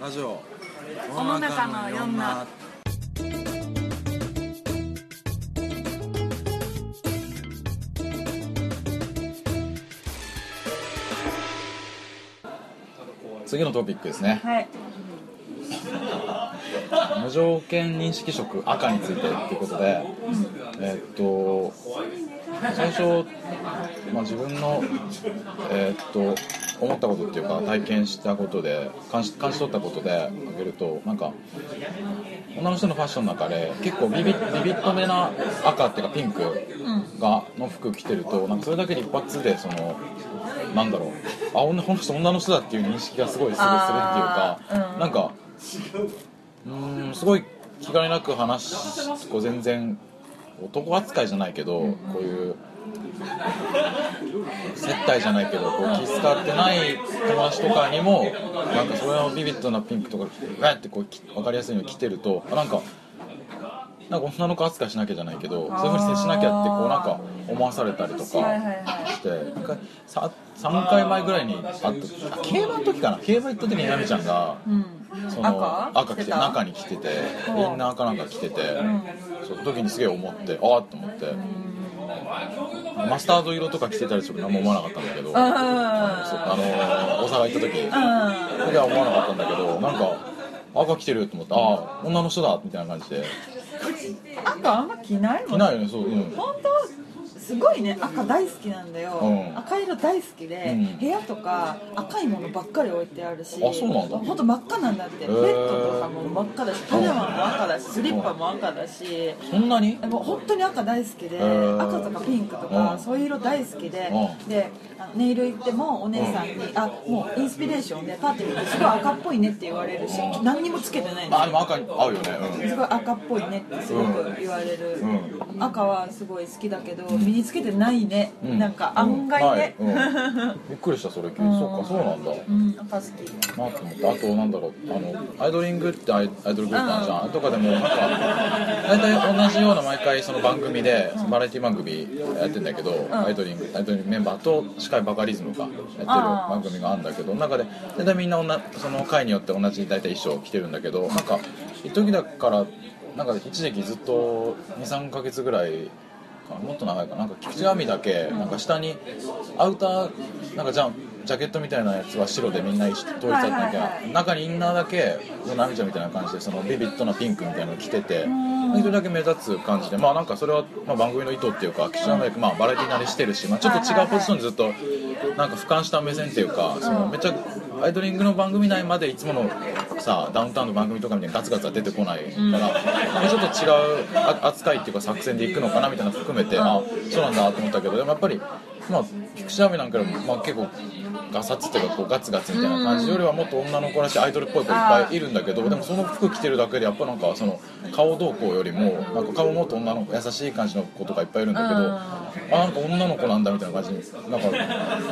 ラジオ。世の中のいろんな次のトピックですね。はい。無条件認識色赤についてっていうことで、えーっと最初、まあ、自分の、えーっと思ったことっていうか体験したことで感じ感じ取ったことで挙げるとなんか女の人のファッションの中で結構ビビビビッとめな赤っていうかピンクがの服着てるとなんかそれだけで一発でそのなんだろう。あ女この人女の人だっていう認識がすごいするするっていうか、うん。なんかうーんすごい気兼ねなく話しこう全然男扱いじゃないけど、こういう接待じゃないけどこう気遣ってない友達とかにもなんかそれのビビッドなピンクとかガってこうき分かりやすいの着てるとあなんかなんか女の子扱いしなきゃじゃないけどそういうふうに接しなきゃってこうなんか思わされたりとかはいはいはい。して一回さ3回前ぐらいに会った競馬の時かな？競馬行った時にナミちゃんが。うん。その赤？赤着て中に着ててうん。インナーかなんか着てて、その時にすげえ思ってああって思って、マスタード色とか着てたりする何も思わなかったんだけど、あのー大阪行った時、うんそれは思わなかったんだけどなんか赤着てると思ってああ女の人だみたいな感じで。赤あんま着ないもん着ないよねそううん。本当？すごいね赤大好きなんだよ、うん。赤色大好きで、うん。部屋とか赤いものばっかり置いてあるしあそうなんだ。本当真っ赤なんだって、ベッドとかも真っ赤だしパジャマも赤だしスリッパも赤だし。そんなに？でも本当に赤大好きで、ー。赤とかピンクとうん。かそういう色大好きで、うん。でネイル行ってもお姉さんに、あもうインスピレーションでパッて見てすごい赤っぽいねって言われるし何にもつけてないんですよ。まあでも赤に合うよね。すごい赤っぽいねってすごく言われる、う赤はすごい好きだけど身につけてないね、うん。なんか案外ね、うん。はい。うん。びっくりしたそれ急に。そうかそうなんだ。うん、赤好き。なと思ってあとなんだろうあのアイドリングってアイアイドルグループあるじゃん、とかでもなんか大体同じような毎回その番組でバラエティ番組やってんだけど、アイドリングアイドリングメンバーと司会バカリズムがやってる番組があるんだけど中で大体みんなその回によって同じ大体衣装着てるんだけどなんか一時だからなんか一時期ずっと23ヶ月ぐらいかもっと長いかな。なんか菊池亜美だけなんか下にアウターなんかじゃんジャケットみたいなやつは白でみんな一緒統一だったんだけど、はいはいはい。中にインナーだけナミちゃんみたいな感じでそのビビッドなピンクみたいなの着てて一人だけ目立つ感じでまあなんかそれはまあ番組の意図っていうか岸田のまあバラエティ慣れしてるし、まあ、ちょっと違うポジションでずっとなんか俯瞰した目線っていうかそのめっちゃアイドリングの番組内までいつものさダウンタウンの番組とかみたいにガツガツは出てこないから、なん。かちょっと違うあ扱いっていうか作戦でいくのかなみたいなの含めて、あそうなんだと思ったけどでもやっぱりまあ菊池亜美なんかよりも、まあ、結構ガサツっていうかこうガツガツみたいな感じよりはもっと女の子らしいアイドルっぽい子いっぱいいるんだけどでもその服着てるだけでやっぱなんかその顔動向よりもなんか顔もっと女の子優しい感じの子とかいっぱいいるんだけどあなんか女の子なんだみたいな感じになんか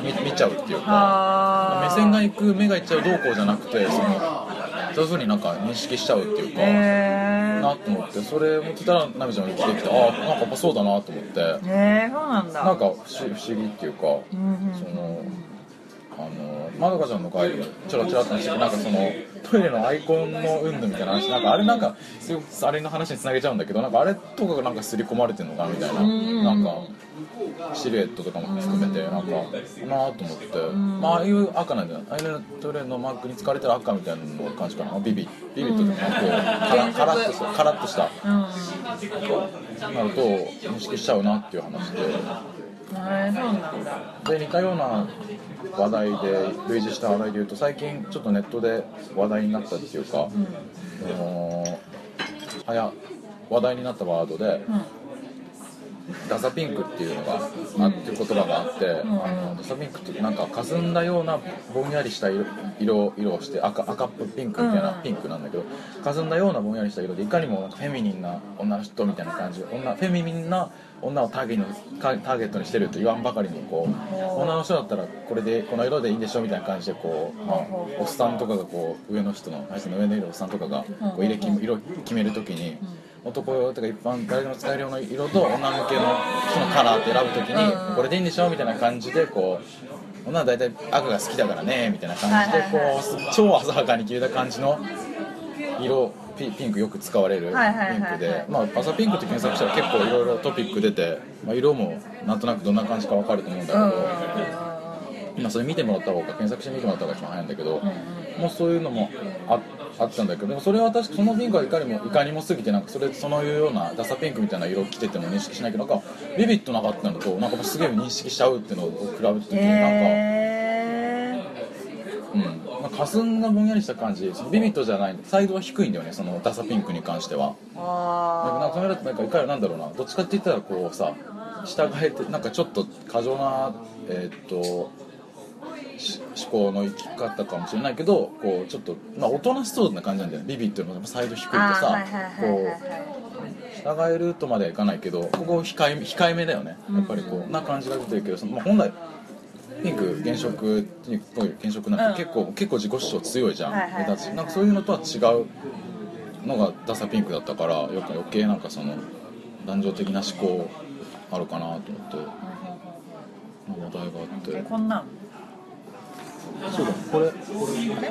見見ちゃうっていうかあ目線が行く目が行っちゃう動向じゃなくてそのそういうふうになんか認識しちゃうっていうか。へなと思ってそれ持ってたらナミちゃんが来てきてああなんかやっぱそうだなと思って。えへえそうなんだ。なんか不思議っていうか、ん。そのあのまどかちゃんの会でちょろちょろっと話してなんかそのトイレのアイコンの云々みたいな話。なんかあれなんかすごくあれの話につなげちゃうんだけどなんかあれとかがなんか刷り込まれてるのかなみたいな、なんかシルエットとかも含めてなんかなあと思って、まあああいう赤なんじゃないああいうトイレのマークに使われてる赤みたいなの感じかな。ビビ。ビビッとかこうカラカラッとしたカラッとした。うん。なると認識しちゃうなっていう話で。へえそうなんだ。で似たような話題で類似した話題で言うと最近ちょっとネットで話題になったっていうか、あのはや話題になったワードで、ダサピンクっていうのがあって言葉があって、あのダサピンクってなんか霞んだようなぼんやりした色色色をして赤赤っぽいピンクみたいな、うん。ピンクなんだけど霞んだようなぼんやりした色でいかにもフェミニンな女の人みたいな感じ女フェミニンな女をターゲットターゲットにしてると言わんばかりにこう女の人だったらこれでこの色でいいんでしょみたいな感じでこう、まあ、おっさんとかがこう上の人の林の上の色おっさんとかがこう色決めるときに男用とか一般誰でも使えるような色と女向けの人のカラーって選ぶときにこれでいいんでしょみたいな感じでこう女は大体赤が好きだからねみたいな感じでこう超鮮やかに決めた感じの色ピピンクよく使われるピンクでまあ朝ピンクって検索したら結構いろいろトピック出て、まあ、色もなんとなくどんな感じか分かると思うんだけど、今それ見てもらった方が検索して見てもらった方が一番早いんだけど、もうそういうのもああったんだけどでもそれは確かそのピンクはいかにもいかにも過ぎてなんかそれそのいうようなダサピンクみたいな色着てても認識しないけどなんかビビットなかったのとなんかすげえ認識しちゃうっていうのを比べてて、なんか。へうん。まあ、霞んだぼんやりした感じそのビビットじゃないサイドは低いんだよねそのダサピンクに関しては。ー。なんかあカメラってなんかいかになんだろうなどっちかって言ったらこうさ従えてなんかちょっと過剰なえーっとし思考の生き方かもしれないけどこうちょっとまあおとなしそうな感じなんだよ。ねビビットのサイド低いとさこはう従えるとまではいかないけどここ控え控えめだよね。やっぱりこうな感じが出てるけどその、まあ、本来ピンク原色っぽい原色なんて結構、結構自己主張強いじゃん、目立つしなんかそういうのとは違うのがダサピンクだったからよく余計なんかその男女的な思考あるかなと思って、まあ話題があって。こんなんそうだこれこれ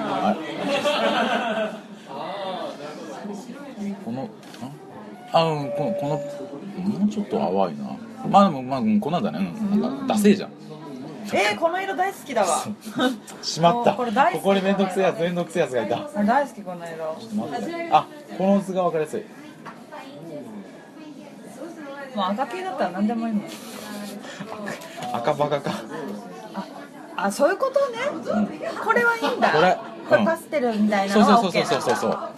はいこのんあうんこのこのもうちょっと淡いな。まあでもまあうんこんなんだね。うんなんかダセえじゃん。えー、この色大好きだわ。しまった。これ大好き。ここにめんどくせえやつめんどくせえやつがいた。大好きこの色あこの図が分かりやすい。もう赤系だったら何でもいいもん。赤バカかあそういうことね、これはいいんだ。これこれうんパステルみたいなそうのはそう OK そうそうそうそうなんだ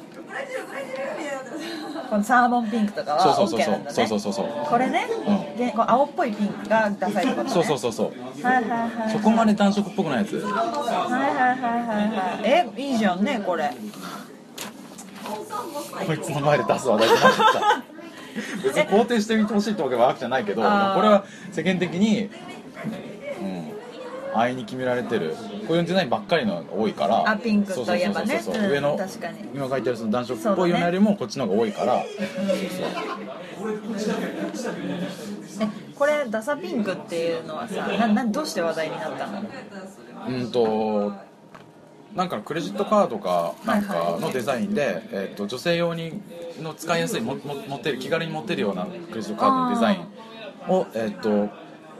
このサーモンピンクとかはそうそう OK なんだねそうそう。そうそうこれね、うん。でこう青っぽいピンクがダサいってことね。そうそうそうそう。はいはいはいはい。そこまで暖色っぽくないやつ。はいはいはいはいはい。えいいじゃんねこれ。こいつの前で出す話題じゃなかった。別に肯定してみてほしいってわけはわけじゃないけどこれは世間的にうん安易に決められてる。こういうデザインばっかりのが多いから。あピンクといえばね。上の今書いてあるその暖色っぽいようなよりもこっちの方が多いから。えこれダサピンクっていうのはさななどうして話題になったの？うんとなんかクレジットカードかなんかのデザインで、えっと女性用にの使いやすいもも持ってる気軽に持ってるようなクレジットカードのデザインをえっとよ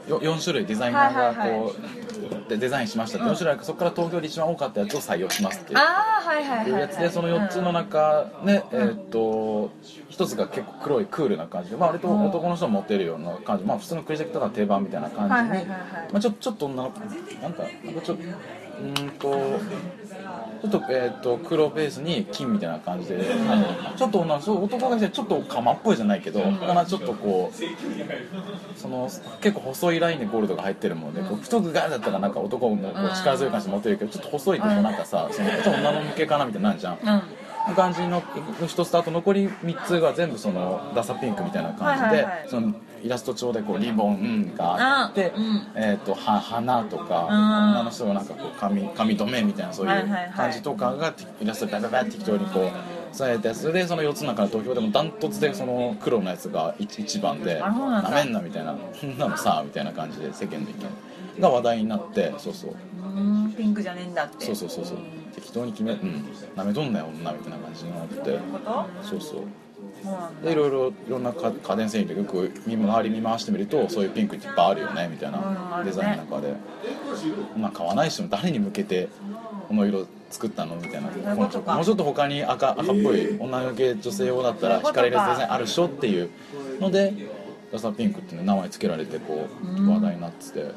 4種類デザイナーがはいはいこうでデザインしましたって4種類そこから東京で一番多かったやつを採用しますっていう。ああはいはいはい、い。うはい、やつでその4つの中ね、えーっと1つが結構黒いクールな感じで、まあ、割と男の人も持ってるような感じ、まあ、普通のクレジットカードの定番みたいな感じに、はいはいはいはい。まあ、ちょちょっと女のなんかなんかちょっとうーんとちょっと,、えーっと黒ベースに金みたいな感じであのちょっと女の人男がちょっと釜っぽいじゃないけど、かなちょっとこうその結構細いラインでゴールドが入ってるもので、こう太くガーだったらなんか男も力強い感じで持ってるけどちょっと細いとなんかさ、そのちょっと女の向けかなみたいになるじゃん。うん感じの一つとあと残り3つが全部そのダサピンクみたいな感じで、そのイラスト帳でこうリボンがあって、えー、とは花とか、うん女の人がなんかこう髪髪留めみたいなそういう感じとかがイラストでバババって適当にこうされでその4つの中の投票でもダントツでその黒のやつが一一番でなんだ。なめんなみたいなそんなのさみたいな感じで世間の意見が話題になってそうそう。ピンクじゃねえんだって。そうそうそうそう。適当に決めうんなめとんなよ女みたいな感じになって。そうそうでいろいろいろんな家家電製品でよく見周り見回してみるとそういうピンクっていっぱいあるよねみたいなデザインの中で、まあ買わない人も誰に向けてこの色作ったの？みたいな。もうちょっと他に赤赤っぽい女向け女性用だったらそういうことか。惹かれるデザインあるでしょ？っていうのでダサピンクっていう名前つけられてこう話題になってて。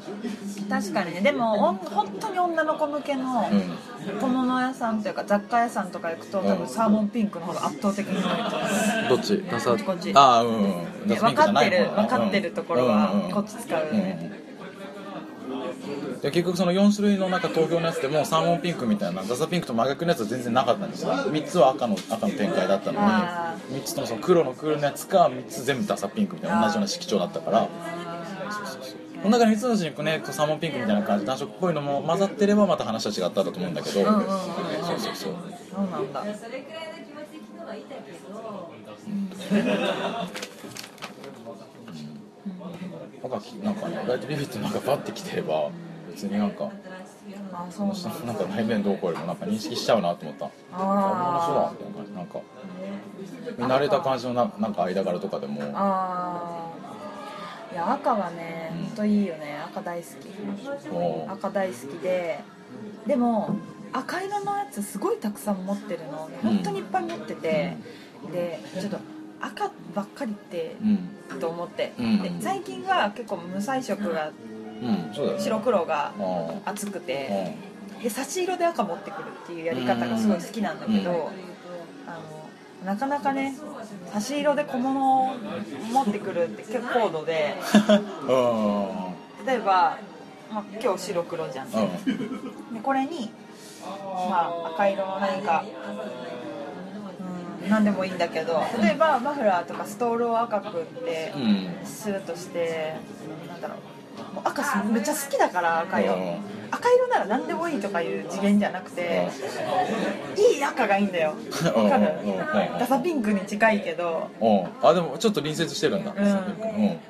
確かにね。でも本当に女の子向けのうん。小物屋さんというか雑貨屋さんとか行くと多分サーモンピンクの方が圧倒的に多いと思う。どっち？ダサ？こっちああうんうん。分かってる分かってるところはこっち使う。うんうんで結局その4種類の中東京のやつでもサーモンピンクみたいなダサピンクと真逆のやつは全然なかったんですよ。3つは赤の赤の展開だったのにあ3つともその黒の黒のやつか3つ全部ダサピンクみたいな同じような色調だったから。この中に3つのうちにねサーモンピンクみたいな感じ暖色っぽいのも混ざってればまた話は違ったと思うんだけど、うんうんうんそうそうそう。そうなんだ。なんかなんかね意外とビビットなんかバッてきてれば別になんかあそうなんだ。なんか内面どうこうよりもなんか認識しちゃうなと思った。ああそうだみた。いなんか見慣れた感じのななんか間柄とかでも。ああいや赤はねうん。ほんといいよね。赤大好き。も赤大好きで。でも赤色のやつすごいたくさん持ってるの。本当にいっぱい持ってて、でちょっと赤ばっかりってううん。と思って、うん。で最近は結構無彩色が白黒があ厚くあてで差し色で赤持ってくるっていうやり方がすごい好きなんだけど、うん。あのなかなかね差し色で小物を持ってくるって結構高度で うん。例えば、まあ、今日白黒じゃん、でうん。これに、まあ、赤色の何か、うん、何でもいいんだけど例えばマフラーとかストールを赤くってうん。スーッとしてなんだろうもう赤すめっちゃ好きだから赤色、うん。赤色なら何でもいいとかいう次元じゃなくて、いい赤がいいんだよ。うん。わかるダサピンクに近いけど。うん。あでもちょっと隣接してるんだ。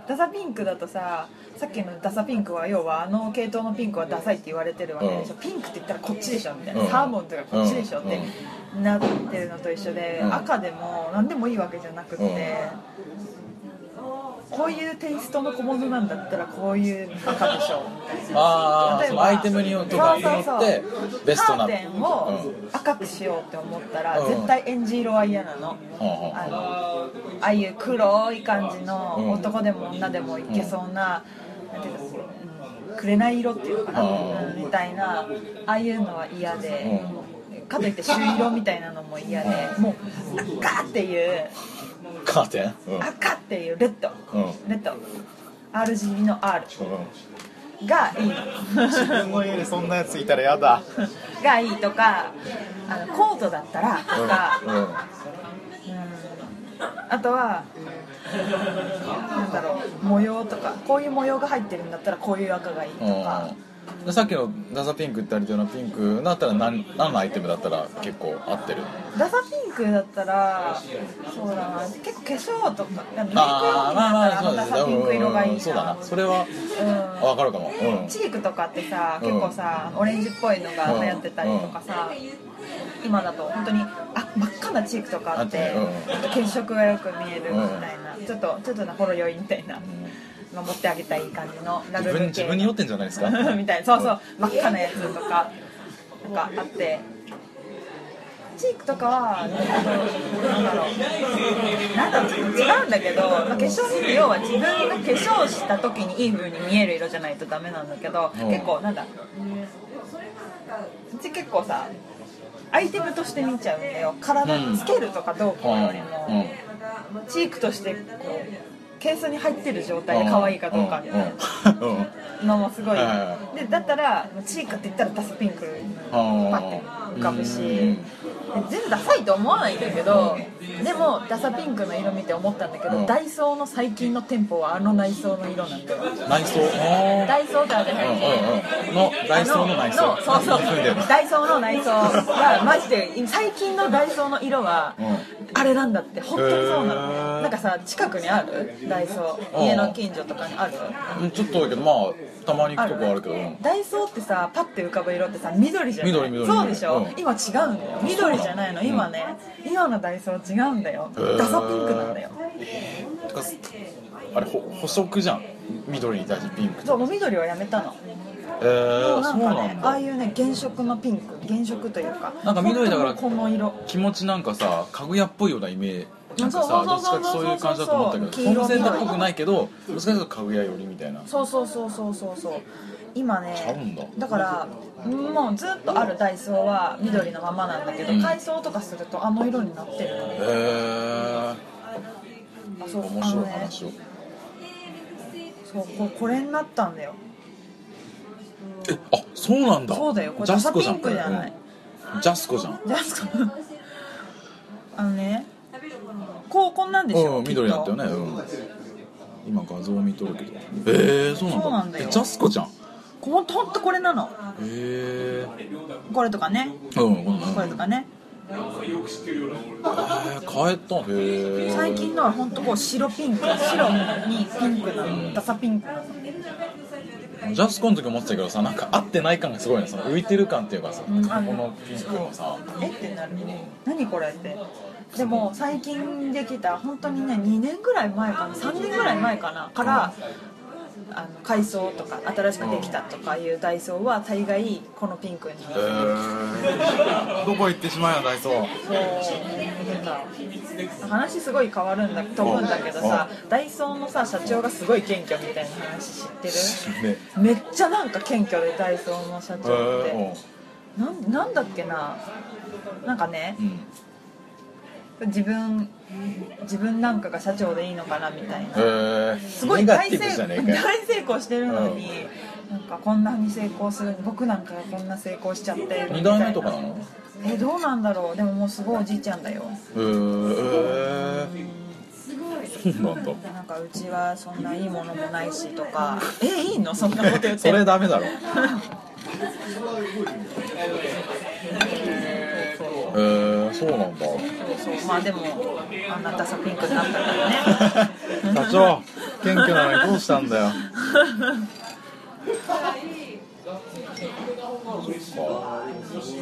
ダサピンクだとささっきのダサピンクは要はあの系統のピンクはダサいって言われてるわけでしょ、うん。ピンクって言ったらこっちでしょみたいな、うん。サーモンとかこっちでしょってうなってるのと一緒で、うん。赤でも何でもいいわけじゃなくて、こういうテイストの小物なんだったらこういう赤でしょみたいな。例えばああアイテムによってベストな。カーテンを赤くしようって思ったら、うん。絶対エンジ色は嫌なの、うんうんあのああいう黒い感じのうん。男でも女でもいけそうな,、なんていうのうん紅色っていうのかな、うん。うんみたいなああいうのは嫌で、かといって朱色みたいなのも嫌で、もう赤っていうカーテン？うん。赤っていうレッド、うん。レッド。RGB の R うがいい自分の家にそんなやついたらやだ。がいいとかあのコートだったらとか、うん。うん。うん。あとはなんだろう模様とか。こういう模様が入ってるんだったらこういう赤がいいとか、でさっきのダサピンクって言ったようなピンクだったら何何のアイテムだったら結構合ってる？ダサピンクだったらそうだな結構化粧とかメイク用品だったらダサピンク色がいいな。うんそうだな。それはうん。あ分かるかも。うん。チークとかってさうん。結構さ、オレンジっぽいのが流行ってたりとかさ、今だと本当にあ真っ赤なチークとかあって、あって血色がよく見えるみたいな、ちょっとちょっとなほろ酔いみたいな、守ってあげたい感じのラ自ルル系分自分に酔ってんじゃないですか？みたいな。そうそう。真っ赤なやつとかなんかあって。チークとかはなんだろう。なんだろう。ちょっと違うんだけど、まあ、化粧品って要は自分が化粧した時にいい風に見える色じゃないとダメなんだけど、うん。結構なんだうち結構さアイテムとして見ちゃうんだよ。体につけるとかどうこうよりも、うん。チークとしてこうケースに入ってる状態で可愛いかどうかのもすごい、でだったらチークって言ったらダスピンクパッて浮かぶし。うん全然ダサいと思わないんだけどでもダサピンクの色見て思ったんだけど、うん。ダイソーの最近の店舗はあの内装の色なんだよ。内装？うんダイソーってあるじゃないうんうん。のダイソーの内装。のそうそう。踏んでる。ダイソーの内装がマジで最近のダイソーの色はうん。あれなんだって本当にそうなへのー。なんかさ近くにある？ダイソー。うん。家の近所とかにある？うんちょっとだけどまあたまに行くとこあるけど。うんダイソーってさパッて浮かぶ色ってさ緑じゃない？緑緑。そうでしょ、うん。今違うんだよ。緑じゃないの。今ね、今のダイソー違うんだよ。ダサピンクなんだよ。あれほ補色じゃん。緑に対してピンク。そうもう緑はやめたの。えもー、うなんかねああいうね原色のピンク。原色というか。なんか緑だからこの色。気持ちなんかさかぐやっぽいようなイメージ。なんかさそうどっちかってそういう感じだと思ったけどそうそうそうホームセンっぽくないけどどっちかっていうとかぐや寄りみたいな。そうそうそうそうそうそう今ねだ。だからもうずっとあるダイソーは緑のままなんだけど、うん。改装とかするとあの色になってるの。へえあそう面白い話を。そうここれになったんだよ。えあそうなんだ。そうだよ。これジャスコじゃん。ダサピンクじゃない。うん。ジャスコじゃんじゃあのねこうこんなんでしょ、うん緑になったよね。うん。今画像見とるけど。えー、そうなんだそうなんだ。ジャスコじゃん。へほんとほんとこれなの。え。これとかね。うんうんうんこれとかね。えー、変えた。へえ。最近のはほんとこう白ピンク白にピンクなの。ダサピンクなのへジャスコの時思ってたけどさなんか合ってない感がすごいねその浮いてる感っていうかさ、うん。このピンクのさ。え？ってなる。何これって。でも最近できた本当にね2年ぐらい前かな。3年ぐらい前かな。からあの改装とか新しくできたとかいうダイソーは大概このピンクにえー、どこ行ってしまうよダイソーそう話すごい変わるんだ飛ぶんだけどさダイソーのさ社長がすごい謙虚みたいな話知ってる？ね。めっちゃなんか謙虚でダイソーの社え長って、ー。なんなんだっけな。なんかねうん自分自分なんかが社長でいいのかなみたいな。えー、すごい大成大成功してるのに、なんかこんなに成功する僕なんかがこんな成功しちゃってみたい二代目とかなの？えどうなんだろう。でももうすごいおじいちゃんだよ。えー、えー、なんだ。なんかうちはそんないいものもないしとか。えいいの？そんなこと言って。それダメだろ。えー、そうなんだ。そうそうまあでもあんなダサピンクになったからね。社長謙虚なのにどうしたんだよ。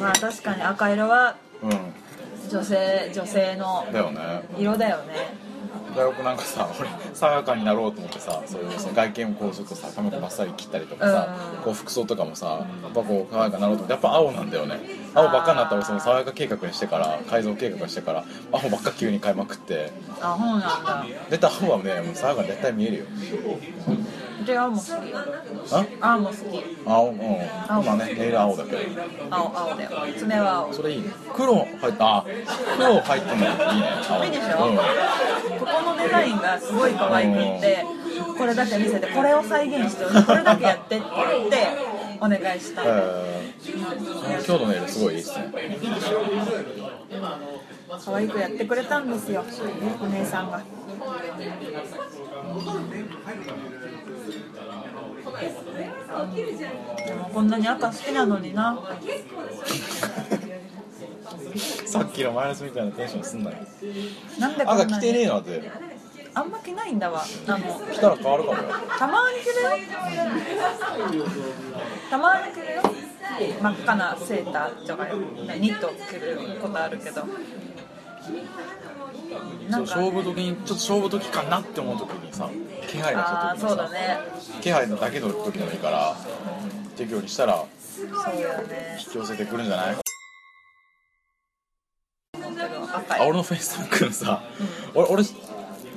まあ確かに赤色はうん。女性女性のだよね。色だよね大学なんかさ俺爽やかになろうと思ってさそういうさ外見をこうちょっとさ髪の毛バッサリ切ったりとかさ、うん。こう服装とかもさやっぱこう爽やかになろうと思ってやっぱ青なんだよね。青ばっかになったらその爽やか計画にしてから改造計画してから青ばっか急に買いまくって。あそうなんだ。出た青はねもう爽やかに絶対見えるよ。じゃあ青も好きあ？青も好き。青うん。まあねネイル青だけど。青青だよ。爪は青。それいいね。黒入ったあ黒入ってもいいね青。いいでしょ？うんここのデザインがすごい可愛くってこれだけ見せてこれを再現してこれだけやってって言ってお願いした。えー、今日のネイルすごいいいですね。可愛くやってくれたんですよお姉さんが。でもこんなに赤好きなのにな さっきのマイナスみたいなテンションすんなよ。なんでこんな赤着てねにえのって。あんま着ないんだわ。あの着たら変わるかもよ。たまに着るよ。たまに着るよ。真っ赤なセーターとかニット着ることあるけど。なんかそう勝負時にちょっと勝負時かなって思う時にさ気配がああした時にさそうだね。気配のだけの時でもいいから適用にしたらそうだよね。引き寄せてくるんじゃない？赤い。あ俺のフェイスブックのさ、俺俺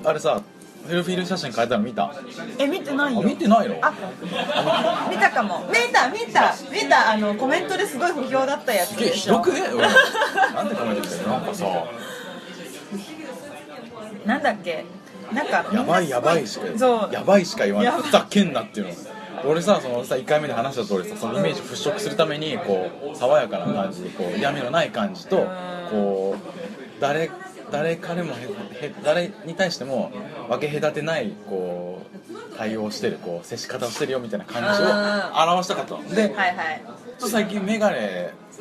あれさプロフィール写真変えたの見た？あえ見てないよ。見てないの？あ 見たかも。見た見た。見た。あのコメントですごい不評だったやつすげえでしょひどくね、うん なんでコメント来てるなんかさ。なんだっけ？なんかみんなやばいやばいしかそう。やばいしか言わない。やばい。ふざけんなっていうの。俺さそのさ1回目で話した通りさそのイメージ払拭するためにこう爽やかな感じでこう嫌味のない感じとこう誰誰彼もへへ誰に対しても分け隔てないこう対応してるこう接し方をしてるよみたいな感じを表したかった。のではいはい。ちょっと最近眼鏡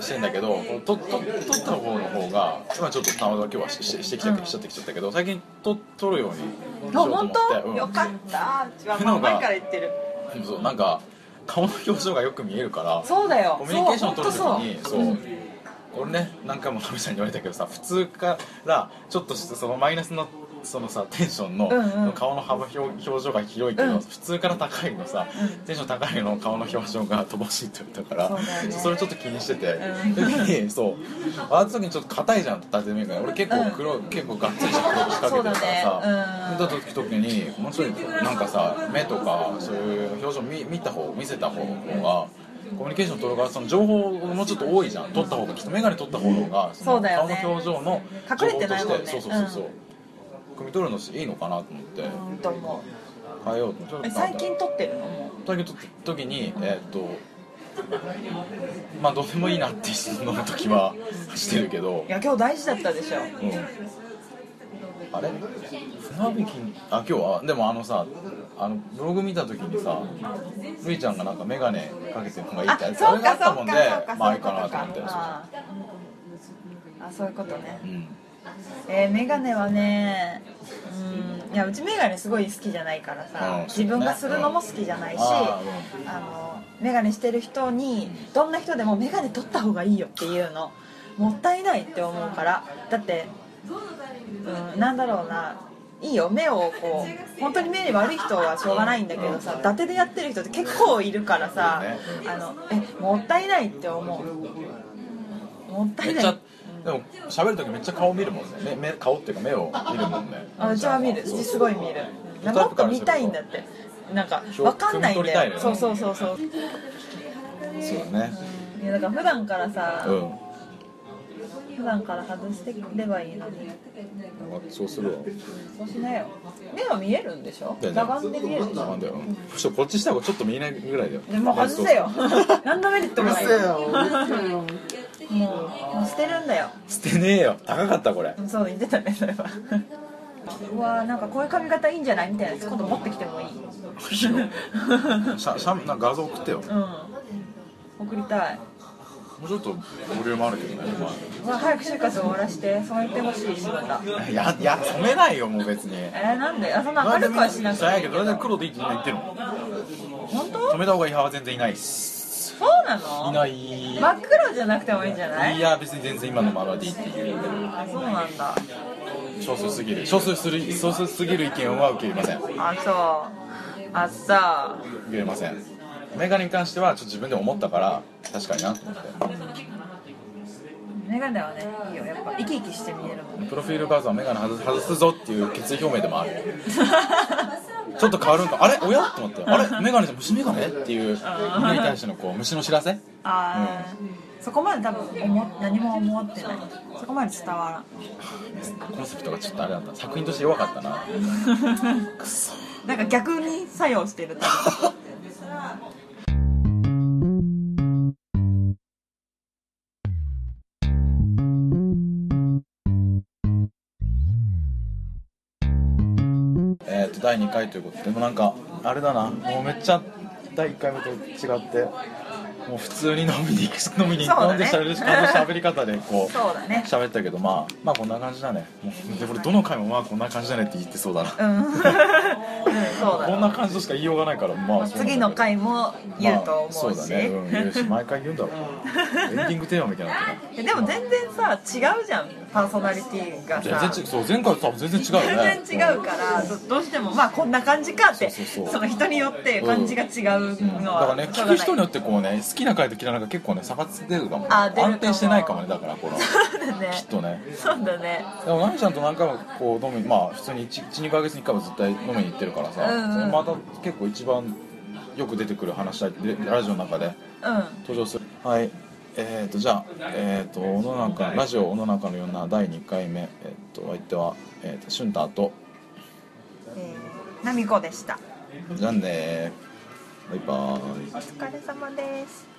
してんだけどとと撮った方の方が今ちょっとたまたま今日はしししてきちゃってきちゃってきちゃったけど最近と撮るようにしようとあ思って。よかった。うち前から言ってる。そうなんか顔の表情がよく見えるからそうだよ。コミュニケーションを取る時そうにそう俺ね何回もナミさんに言われたけどさ普通からちょっとしてそのマイナスのそのさテンションの、うんうん。顔の幅表表情が広いけど、うん。普通から高いのさ、うん。テンション高いの顔の表情が乏しいって言ったからね。それちょっと気にしてて、うん。時にそう。あの時にちょっと硬いじゃん縦目が俺結構黒、結構がっつりした黒く仕掛けてるからさね。た時時にもうちょいなんかさ目とかそういう表情見見た方見せた方がコミュニケーション取るからその情報もうちょっと多いじゃん。取った方がきっと眼鏡取った方のがそうだよね。顔の表情の隠れてないもんね。情報として。そうそうそうそう、汲み取るのいいのかなと思って。うんと思変えようとちょっとうえ最近撮ってるの？も最近取った時にえーっとまあどうでもいいなっていうの時はしてるけど。ういや今日大事だったでしょ。うんあれ？船引き。にあ今日は？でもあのさあのブログ見た時にさるいちゃんがなんか眼鏡かけてるのがいいってそれがあったもんでまあいいかなと思って。そうか。ああそういうことね。うん。えー、メガネはねうんいやうちメガネすごい好きじゃないからさ、うん自分がするのも好きじゃないし、ああのメガネしてる人にどんな人でもメガネ取った方がいいよっていうのもったいないって思うから。だって、うん、なんだろうな。いいよ。目をこう本当に目に悪い人はしょうがないんだけどさ伊達でやってる人って結構いるからさ、あのえもったいないって思う。もったいない。でも喋る時めっちゃ顔見るもんね。目目顔っていうか目を見るもんね。あうちは見る。すごい見る。もっと見たいんだって。なんか分かんないんだよ、そうそうそうそう。そうだね。いやだから普段からさ、うん普段から外してればいいのに。そうするわ。そうしなよ。目は見えるんでしょ？全然裸眼で見えるでしょ？なん。だよむしろこっちした方がちょっと見えないぐらいだよ。でもう。外せよ。何のメリットもない。よよもうもう捨てるんだよ。捨てねえよ。高かったこれ。そう言ってたねそれは。うわーなんかこういう髪型いいんじゃないみたいなやつ今度持ってきてもいい？シャシャなんか画像送ってよ。うん。送りたいもうちょっとボリュームあるけどね。うわ早く就活終わらして染めてほしい仕事いやいや染めないよもう別に。えー、なんで？あそんな明るくはしなくていいけど。けどそれで黒でいいってみんな言ってるもん。本当？染めた方がいい派は全然いないっす。そうなの？いない。真っ黒じゃなくてもいいんじゃない？いや別に全然今のままでいいっていう。あそうなんだ。少数すぎる。少数する少数すぎる意見は受け入れません。受あそう。あさけ入れませんメガネに関してはちょっと自分でも思ったから確かになと思って。メガネはねいいよ。やっぱ生き生きして見えるもんプロフィール画像はメガネ外す外すぞっていう決意表明でもある。ちょっと変わるんか。あれ？おや？と思って。あれ？メガネじゃ虫メガネっていう目に対してのこう虫の知らせ？あー、そこまで多分思何も思ってない。そこまで伝わらん。コンセプトがちょっとあれだった。作品として弱かったな。く そなんか逆に作用してる多分 第2回ということででもなんかあれだなもうめっちゃ第1回目と違ってもう普通に飲みに行く飲みにね。飲んでしゃべるあの喋り方でこうそうだね。喋ったけどまあまあこんな感じだね。で俺どの回もまあこんな感じだねって言ってそうだな。うん、うん、そうだこんな感じとしか言いようがないからまあ次の回も言うと思うし、まあ、そうだね、うん、言うし毎回言うんだろう。エンディングテーマみたいになでも全然さ違うじゃんパーソナリティがさ全然違うそう前回と全然違うよね。全然違うからどどうしてもまあこんな感じかってその人によって感じが違うのは、だからね聞く人によってこうね好きな回と嫌いな回結構ね差が出るかもあ出る安定してないかもねだからこの。そうだね。きっとね。そうだね。でも何ちゃんと何回もこう飲みまあ普通に12ヶ月に1回は絶対飲みに行ってるからさ、うんうん。それまた結構一番よく出てくる話ラジオの中でうん。登場する。はいえー、とじゃあ、えー、と小野中ラジオ小野中のような第2回目、えー、とお相手は、えー、と俊太と。えー、ナミコでした。じゃあねバイバーイ。お疲れ様です